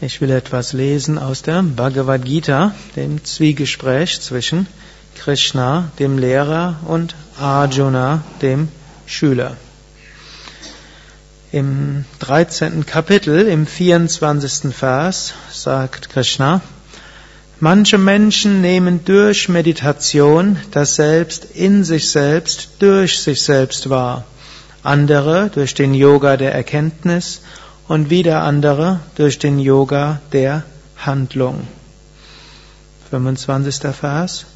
Ich will etwas lesen aus der Bhagavad Gita, dem Zwiegespräch zwischen Krishna, dem Lehrer, und Arjuna, dem Schüler. Im 13. Kapitel, im 24. Vers, sagt Krishna, Manche Menschen nehmen durch Meditation das Selbst in sich selbst durch sich selbst wahr, andere durch den Yoga der Erkenntnis und wieder andere durch den Yoga der Handlung. 25. Vers.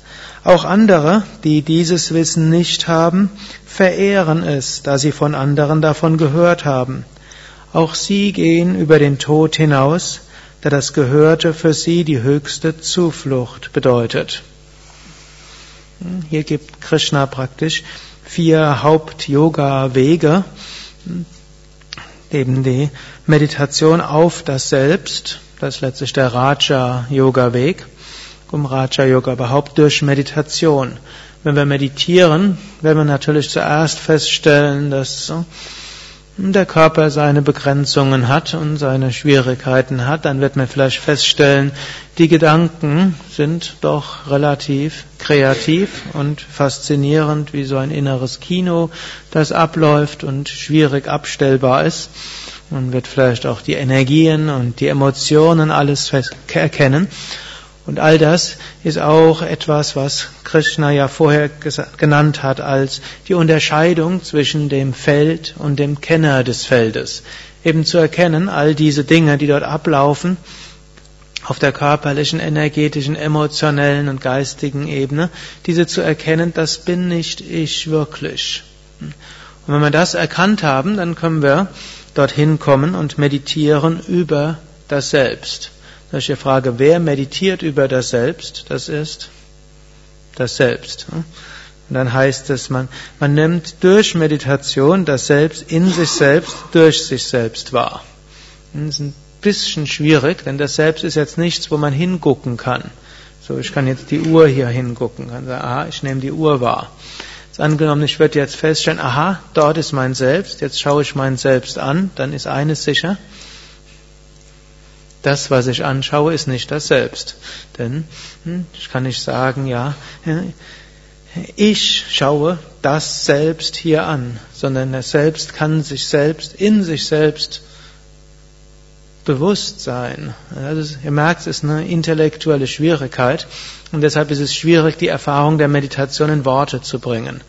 Auch andere, die dieses Wissen nicht haben, verehren es, da sie von anderen davon gehört haben. Auch sie gehen über den Tod hinaus, da das Gehörte für sie die höchste Zuflucht bedeutet. Hier gibt Krishna praktisch vier Haupt-Yoga-Wege, eben die Meditation auf das Selbst, das ist letztlich der Raja-Yoga-Weg, um Raja-Yoga überhaupt? Durch Meditation. Wenn wir meditieren, werden wir natürlich zuerst feststellen, dass der Körper seine Begrenzungen hat und seine Schwierigkeiten hat, dann wird man vielleicht feststellen, die Gedanken sind doch relativ kreativ und faszinierend, wie so ein inneres Kino, das abläuft und schwierig abstellbar ist. Man wird vielleicht auch die Energien und die Emotionen alles erkennen. Und all das ist auch etwas, was Krishna ja vorher genannt hat als die Unterscheidung zwischen dem Feld und dem Kenner des Feldes. Eben zu erkennen, all diese Dinge, die dort ablaufen, auf der körperlichen, energetischen, emotionellen und geistigen Ebene, diese zu erkennen, das bin nicht ich wirklich. Und wenn wir das erkannt haben, dann können wir dorthin kommen und meditieren über das Selbst. Da ist die Frage, wer meditiert über das Selbst? Das ist das Selbst. Und dann heißt es, man, man nimmt durch Meditation das Selbst in sich selbst, durch sich selbst wahr. Das ist ein bisschen schwierig, denn das Selbst ist jetzt nichts, wo man hingucken kann. So, ich kann jetzt die Uhr hier hingucken, kann sagen, aha, ich nehme die Uhr wahr. Jetzt angenommen, ich würde jetzt feststellen, aha, dort ist mein Selbst, jetzt schaue ich mein Selbst an, dann ist eines sicher, das, was ich anschaue, ist nicht das Selbst. Denn hm, ich kann nicht sagen, ja, ich schaue das Selbst hier an, sondern das Selbst kann sich selbst in sich selbst bewusst sein. Also, ihr merkt, es ist eine intellektuelle Schwierigkeit und deshalb ist es schwierig, die Erfahrung der Meditation in Worte zu bringen.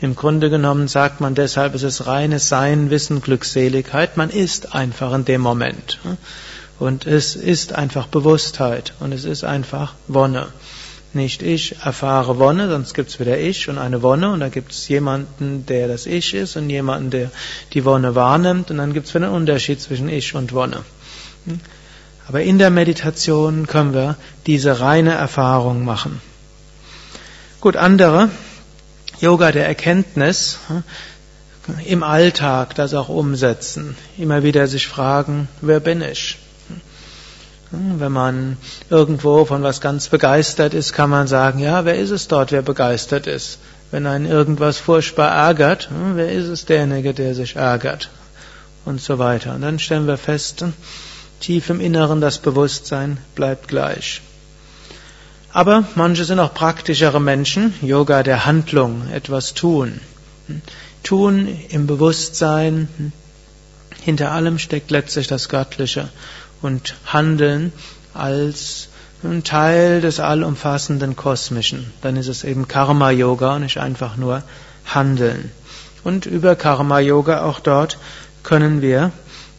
Im Grunde genommen sagt man deshalb, es ist reines Sein, Wissen, Glückseligkeit. Man ist einfach in dem Moment. Und es ist einfach Bewusstheit und es ist einfach Wonne. Nicht ich erfahre Wonne, sonst gibt es wieder ich und eine Wonne und da gibt es jemanden, der das Ich ist und jemanden, der die Wonne wahrnimmt und dann gibt es wieder einen Unterschied zwischen Ich und Wonne. Aber in der Meditation können wir diese reine Erfahrung machen. Gut, andere, Yoga der Erkenntnis, im Alltag das auch umsetzen. Immer wieder sich fragen, wer bin ich? Wenn man irgendwo von was ganz begeistert ist, kann man sagen, ja, wer ist es dort, wer begeistert ist? Wenn einen irgendwas furchtbar ärgert, hm, wer ist es derjenige, der sich ärgert? Und so weiter. Und dann stellen wir fest, tief im Inneren das Bewusstsein bleibt gleich. Aber manche sind auch praktischere Menschen, Yoga der Handlung, etwas tun. Tun im Bewusstsein, hinter allem steckt letztlich das Göttliche und Handeln als ein Teil des allumfassenden Kosmischen. Dann ist es eben Karma Yoga und nicht einfach nur Handeln. Und über Karma Yoga auch dort können wir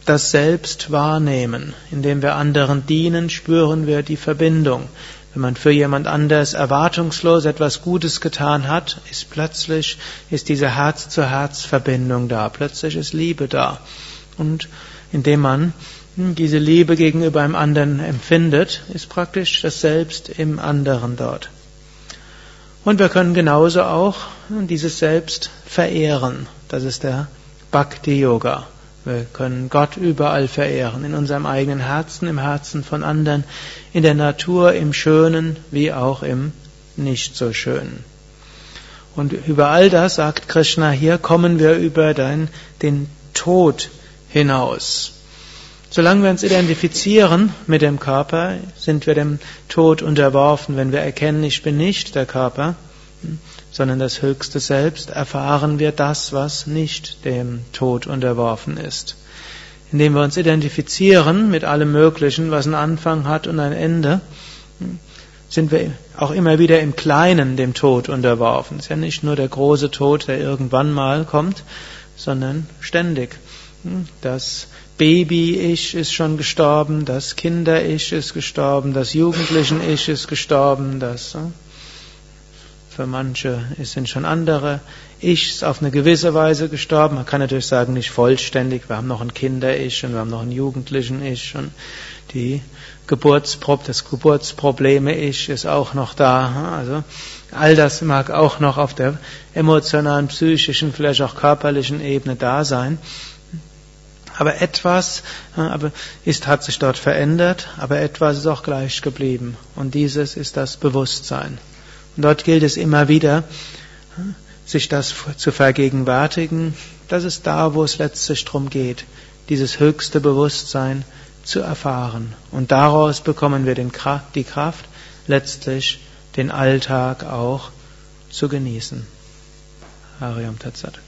das Selbst wahrnehmen. Indem wir anderen dienen, spüren wir die Verbindung. Wenn man für jemand anders erwartungslos etwas Gutes getan hat, ist plötzlich, ist diese Herz-zu-Herz-Verbindung da. Plötzlich ist Liebe da. Und indem man diese Liebe gegenüber einem anderen empfindet, ist praktisch das Selbst im anderen dort. Und wir können genauso auch dieses Selbst verehren. Das ist der Bhakti Yoga. Wir können Gott überall verehren, in unserem eigenen Herzen, im Herzen von anderen, in der Natur, im Schönen wie auch im Nicht so Schönen. Und über all das, sagt Krishna hier, kommen wir über den, den Tod hinaus. Solange wir uns identifizieren mit dem Körper, sind wir dem Tod unterworfen. Wenn wir erkennen, ich bin nicht der Körper, sondern das höchste Selbst, erfahren wir das, was nicht dem Tod unterworfen ist. Indem wir uns identifizieren mit allem Möglichen, was einen Anfang hat und ein Ende, sind wir auch immer wieder im Kleinen dem Tod unterworfen. Es ist ja nicht nur der große Tod, der irgendwann mal kommt, sondern ständig. Das Baby-Ich ist schon gestorben, das Kinder-Ich ist gestorben, das Jugendlichen-Ich ist gestorben, das äh, für manche sind schon andere Ichs auf eine gewisse Weise gestorben. Man kann natürlich sagen, nicht vollständig. Wir haben noch ein Kinder-Ich und wir haben noch einen Jugendlichen-Ich und die Geburtspro das Geburtsprobleme-Ich ist auch noch da. Also all das mag auch noch auf der emotionalen, psychischen, vielleicht auch körperlichen Ebene da sein. Aber etwas aber ist, hat sich dort verändert, aber etwas ist auch gleich geblieben. Und dieses ist das Bewusstsein. Und dort gilt es immer wieder, sich das zu vergegenwärtigen. Das ist da, wo es letztlich drum geht, dieses höchste Bewusstsein zu erfahren. Und daraus bekommen wir den, die Kraft, letztlich den Alltag auch zu genießen. Hariam Tatsat.